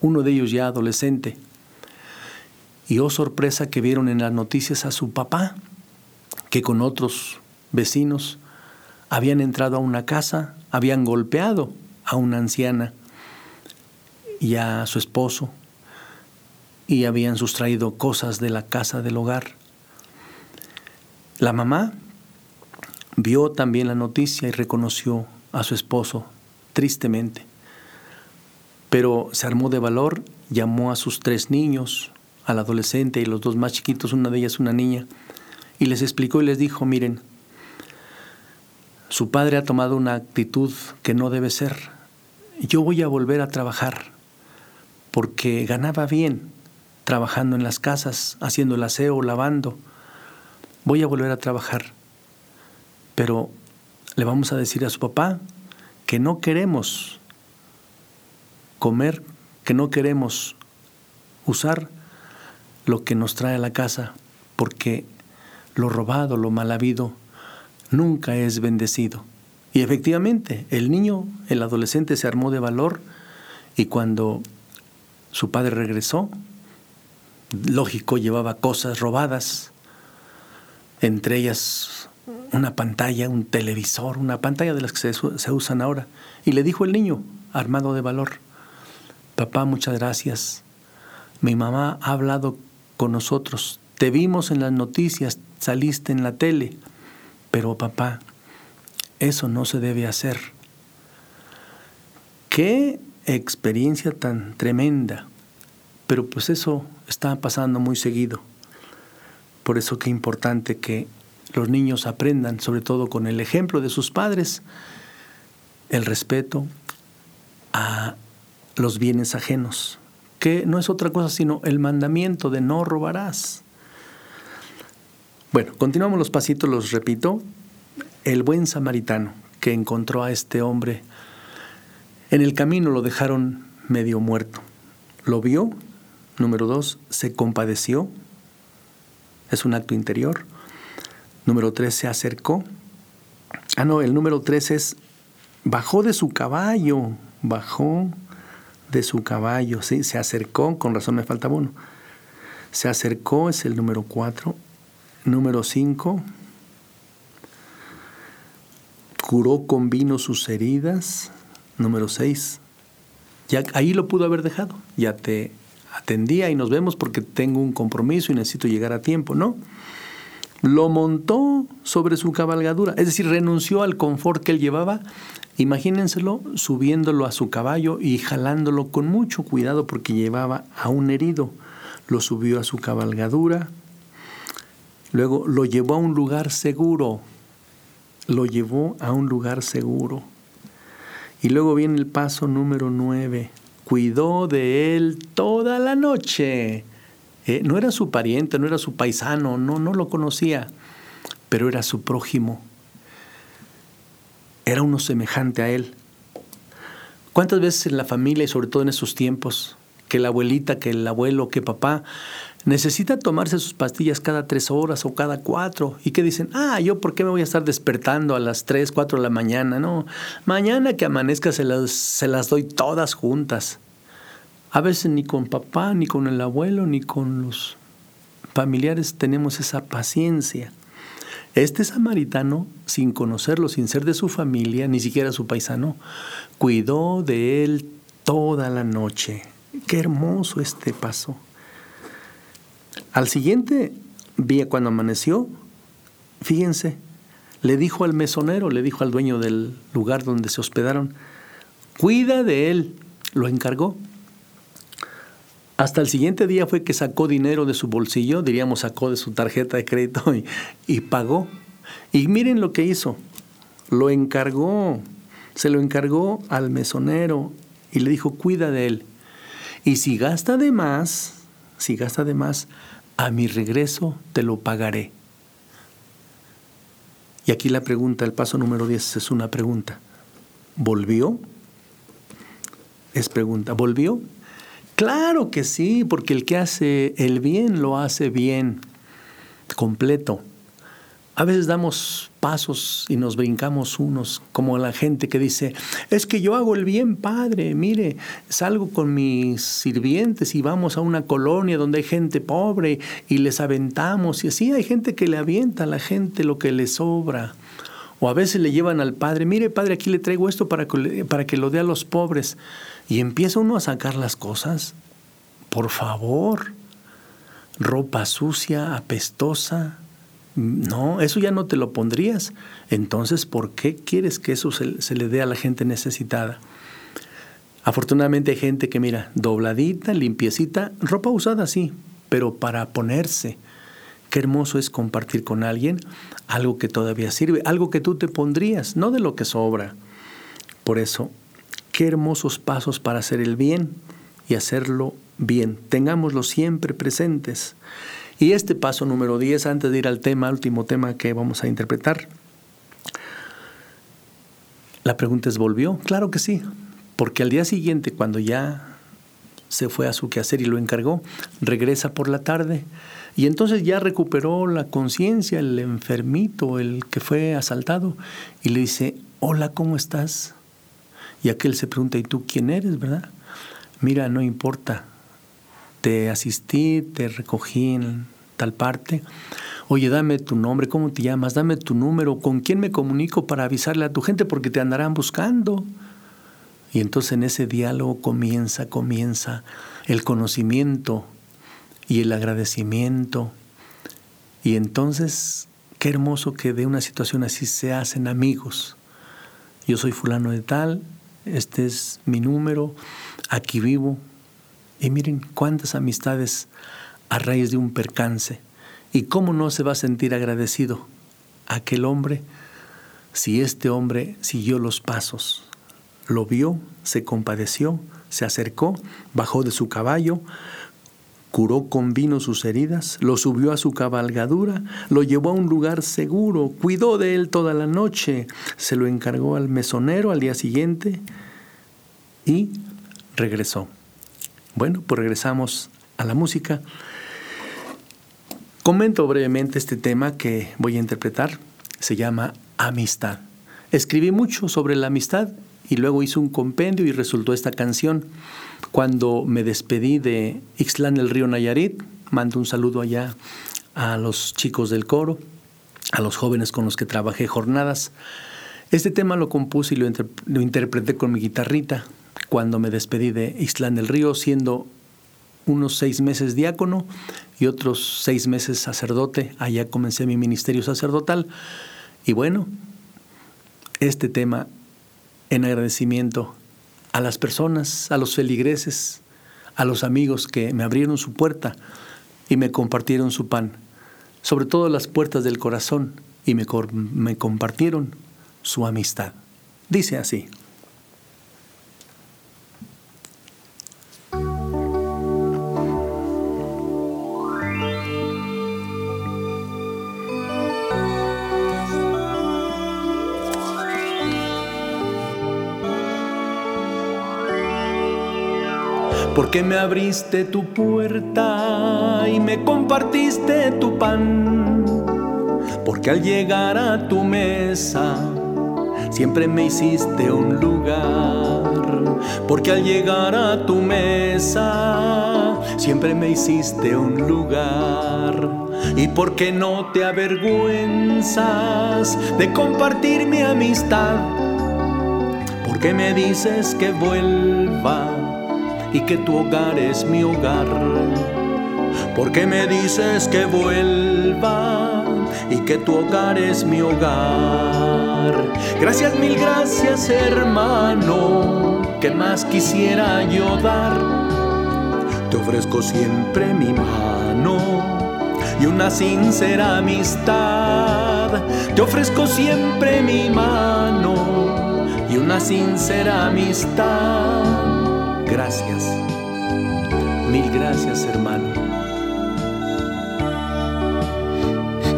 uno de ellos ya adolescente. Y oh sorpresa que vieron en las noticias a su papá, que con otros vecinos habían entrado a una casa, habían golpeado a una anciana y a su esposo y habían sustraído cosas de la casa del hogar. La mamá vio también la noticia y reconoció a su esposo tristemente pero se armó de valor, llamó a sus tres niños, al adolescente y los dos más chiquitos, una de ellas una niña, y les explicó y les dijo, miren, su padre ha tomado una actitud que no debe ser. Yo voy a volver a trabajar porque ganaba bien trabajando en las casas, haciendo el aseo, lavando. Voy a volver a trabajar. Pero le vamos a decir a su papá que no queremos comer que no queremos usar lo que nos trae a la casa, porque lo robado, lo mal habido, nunca es bendecido. Y efectivamente, el niño, el adolescente se armó de valor y cuando su padre regresó, lógico, llevaba cosas robadas, entre ellas una pantalla, un televisor, una pantalla de las que se, se usan ahora. Y le dijo el niño, armado de valor, Papá, muchas gracias. Mi mamá ha hablado con nosotros. Te vimos en las noticias, saliste en la tele. Pero papá, eso no se debe hacer. Qué experiencia tan tremenda. Pero pues eso está pasando muy seguido. Por eso qué importante que los niños aprendan, sobre todo con el ejemplo de sus padres, el respeto a los bienes ajenos, que no es otra cosa sino el mandamiento de no robarás. Bueno, continuamos los pasitos, los repito. El buen samaritano que encontró a este hombre en el camino lo dejaron medio muerto. Lo vio, número dos, se compadeció, es un acto interior. Número tres, se acercó Ah, no, el número tres es bajó de su caballo, bajó de su caballo, sí, se acercó, con razón me falta uno. Se acercó es el número cuatro. Número cinco, curó con vino sus heridas. Número seis, ya ahí lo pudo haber dejado, ya te atendía y nos vemos porque tengo un compromiso y necesito llegar a tiempo, ¿no? Lo montó sobre su cabalgadura, es decir, renunció al confort que él llevaba. Imagínenselo subiéndolo a su caballo y jalándolo con mucho cuidado porque llevaba a un herido. Lo subió a su cabalgadura, luego lo llevó a un lugar seguro, lo llevó a un lugar seguro. Y luego viene el paso número nueve cuidó de él toda la noche. Eh, no era su pariente, no era su paisano, no, no lo conocía, pero era su prójimo. Era uno semejante a él. ¿Cuántas veces en la familia y sobre todo en esos tiempos, que la abuelita, que el abuelo, que papá, necesita tomarse sus pastillas cada tres horas o cada cuatro. Y que dicen, ah, yo por qué me voy a estar despertando a las tres, cuatro de la mañana. No, mañana que amanezca se las, se las doy todas juntas. A veces ni con papá, ni con el abuelo, ni con los familiares tenemos esa paciencia. Este samaritano, sin conocerlo, sin ser de su familia, ni siquiera su paisano, cuidó de él toda la noche. Qué hermoso este paso. Al siguiente día, cuando amaneció, fíjense, le dijo al mesonero, le dijo al dueño del lugar donde se hospedaron, cuida de él, lo encargó. Hasta el siguiente día fue que sacó dinero de su bolsillo, diríamos sacó de su tarjeta de crédito y, pagó. Y miren lo que hizo, lo encargó, se lo encargó al mesonero y le dijo, cuida de él. Y si gasta de más, si gasta de más, a mi regreso te lo pagaré. Y aquí la pregunta, el paso número 10 es una pregunta. ¿Volvió? Es pregunta, ¿volvió? Claro que sí, porque el que hace el bien lo hace bien, completo. A veces damos pasos y nos brincamos unos, como la gente que dice, es que yo hago el bien, padre, mire, salgo con mis sirvientes y vamos a una colonia donde hay gente pobre y les aventamos, y así hay gente que le avienta a la gente lo que le sobra. O a veces le llevan al padre, mire padre, aquí le traigo esto para que, para que lo dé a los pobres. Y empieza uno a sacar las cosas. Por favor, ropa sucia, apestosa, no, eso ya no te lo pondrías. Entonces, ¿por qué quieres que eso se, le dé a la gente necesitada? Afortunadamente hay gente que mira, dobladita, limpiecita, ropa usada sí, pero para ponerse. Qué hermoso es compartir con alguien algo que todavía sirve, algo que tú te pondrías, no de lo que sobra. Por eso, qué hermosos pasos para hacer el bien y hacerlo bien. Tengámoslo siempre presentes. Y este paso número 10, antes de ir al tema, último tema que vamos a interpretar, la pregunta es, ¿volvió? Claro que sí, porque al día siguiente, cuando ya se fue a su quehacer y lo encargó, regresa por la tarde y entonces ya recuperó la conciencia el enfermito, el que fue asaltado, y le dice, hola, ¿cómo estás? Y aquel se pregunta, ¿y tú quién eres, verdad? Mira, no importa, te asistí, te recogí en tal parte. Oye, dame tu nombre, ¿cómo te llamas? Dame tu número, ¿con quién me comunico para avisarle a tu gente? Porque te andarán buscando. Y entonces en ese diálogo comienza, comienza el conocimiento y el agradecimiento. Y entonces, qué hermoso que de una situación así se hacen amigos. Yo soy fulano de tal, este es mi número, aquí vivo, y miren cuántas amistades a raíz de un percance. ¿Y cómo no se va a sentir agradecido aquel hombre si este hombre siguió los pasos? Lo vio, se compadeció, se acercó, bajó de su caballo, curó con vino sus heridas, lo subió a su cabalgadura, lo llevó a un lugar seguro, cuidó de él toda la noche, se lo encargó al mesonero al día siguiente y regresó. Bueno, pues regresamos a la música. Comento brevemente este tema que voy a interpretar. Se llama Amistad. escribí mucho sobre la amistad y luego hice un compendio y resultó esta canción. Cuando me despedí de Ixtlán del Río Nayarit, mando un saludo allá a los chicos del coro, a los jóvenes con los que trabajé jornadas. Este tema lo compuse y lo, lo interpreté con mi guitarrita cuando me despedí de Ixtlán del Río, siendo unos seis meses diácono y otros seis meses sacerdote. Allá comencé mi ministerio sacerdotal. Y bueno, este tema en agradecimiento a las personas, a los feligreses, a los amigos que me abrieron su puerta y me compartieron su pan, sobre todo las puertas del corazón y me, me compartieron su amistad. Dice así. Porque me abriste tu puerta y me compartiste tu pan, porque al llegar a tu mesa siempre me hiciste un lugar, porque al llegar a tu mesa siempre me hiciste un lugar. Y porque no te avergüenzas de compartir mi amistad, porque me dices que vuelva y que tu hogar es mi hogar. Porque me dices que vuelva y que tu hogar es mi hogar. Gracias, mil gracias, hermano. ¿Qué más quisiera yo dar? Te ofrezco siempre mi mano y una sincera amistad. Te ofrezco siempre mi mano y una sincera amistad gracias. Mil gracias, hermano.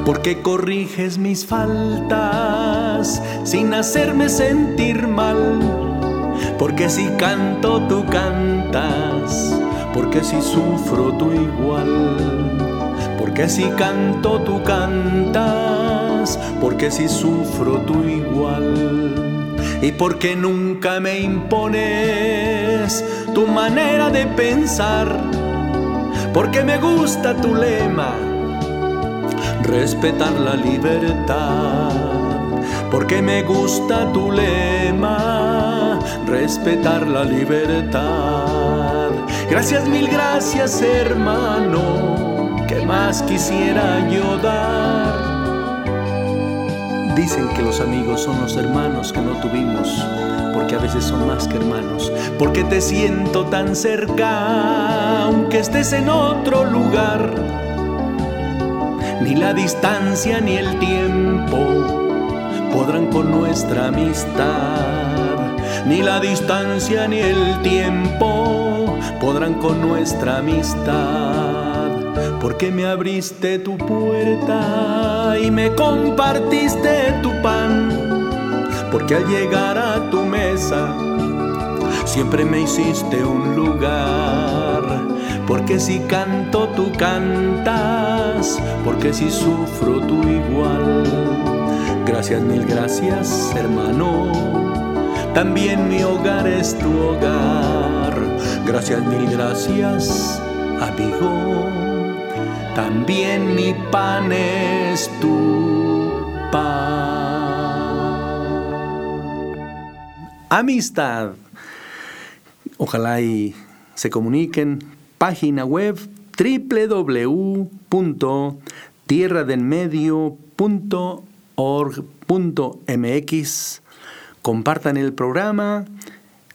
Porque corriges mis faltas sin hacerme sentir mal. Porque si canto tú cantas. Porque si sufro tú igual. Porque si canto tú cantas. Porque si sufro tú igual y porque nunca me impones tu manera de pensar, porque me gusta tu lema, respetar la libertad, porque me gusta tu lema, respetar la libertad. Gracias, mil gracias hermano, ¿qué más quisiera yo dar? Dicen que los amigos son los hermanos que no tuvimos, porque a veces son más que hermanos, porque te siento tan cerca, aunque estés en otro lugar. Ni la distancia ni el tiempo podrán con nuestra amistad. Ni la distancia ni el tiempo podrán con nuestra amistad porque me abriste tu puerta y me compartiste tu pan, porque al llegar a tu mesa siempre me hiciste un lugar, porque si canto tú cantas, porque si sufro tú igual. Gracias, mil gracias, hermano. También mi hogar es tu hogar. Gracias, mil gracias, amigo también mi pan es tu pan. Amistad. Ojalá y se comuniquen. Página web www.tierradenmedio.org.mx. Compartan el programa,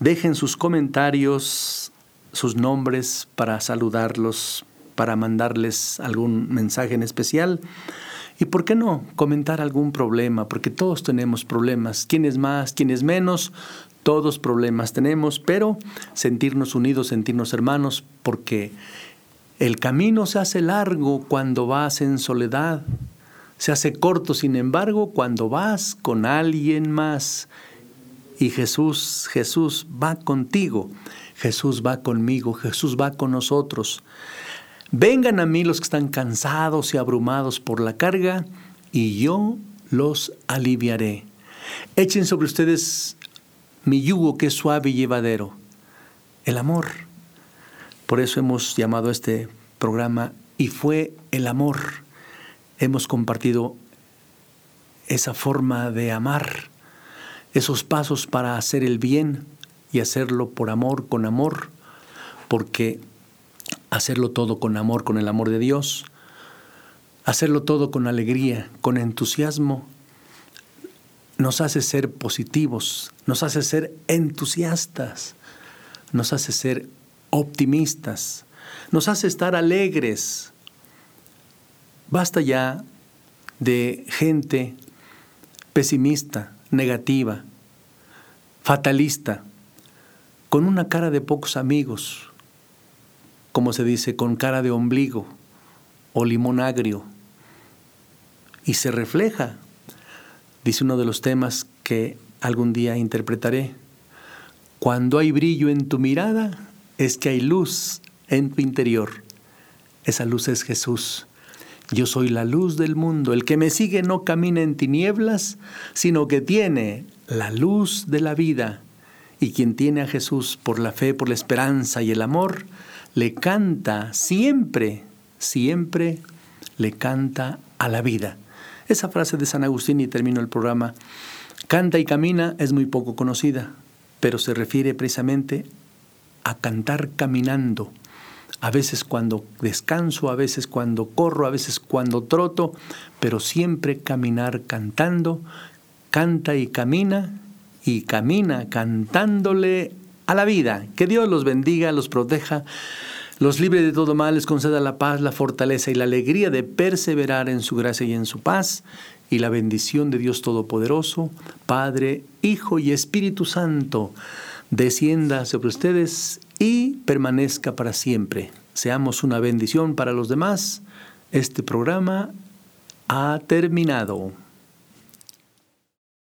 dejen sus comentarios, sus nombres para saludarlos para mandarles algún mensaje en especial. Y por qué no comentar algún problema, porque todos tenemos problemas, quién es más, quién es menos, todos problemas tenemos, pero sentirnos unidos, sentirnos hermanos, porque el camino se hace largo cuando vas en soledad, se hace corto, sin embargo, cuando vas con alguien más. Y Jesús, Jesús va contigo, Jesús va conmigo, Jesús va con nosotros. Vengan a mí los que están cansados y abrumados por la carga, y yo los aliviaré. Echen sobre ustedes mi yugo que es suave y llevadero, el amor. Por eso hemos llamado a este programa y fue el amor. Hemos compartido esa forma de amar, esos pasos para hacer el bien y hacerlo por amor, con amor, porque hacerlo todo con amor, con el amor de Dios, hacerlo todo con alegría, con entusiasmo, nos hace ser positivos, nos hace ser entusiastas, nos hace ser optimistas, nos hace estar alegres. Basta ya de gente pesimista, negativa, fatalista, con una cara de pocos amigos, como se dice, con cara de ombligo o limón agrio. Y se refleja, dice uno de los temas que algún día interpretaré, cuando hay brillo en tu mirada, es que hay luz en tu interior. Esa luz es Jesús. Yo soy la luz del mundo. El que me sigue no camina en tinieblas, sino que tiene la luz de la vida. Y quien tiene a Jesús por la fe, por la esperanza y el amor, le canta siempre, siempre le canta a la vida. Esa frase de San Agustín y termino el programa. Canta y camina es muy poco conocida, pero se refiere precisamente a cantar caminando a veces cuando descanso, a veces cuando corro, a veces cuando troto, pero siempre caminar cantando, canta y camina y camina cantándole a la vida. Que Dios los bendiga, los proteja, los libre de todo mal, les conceda la paz, la fortaleza y la alegría de perseverar en su gracia y en su paz. Y la bendición de Dios Todopoderoso, Padre, Hijo y Espíritu Santo, descienda sobre ustedes y permanezca para siempre. Seamos una bendición para los demás. Este programa ha terminado.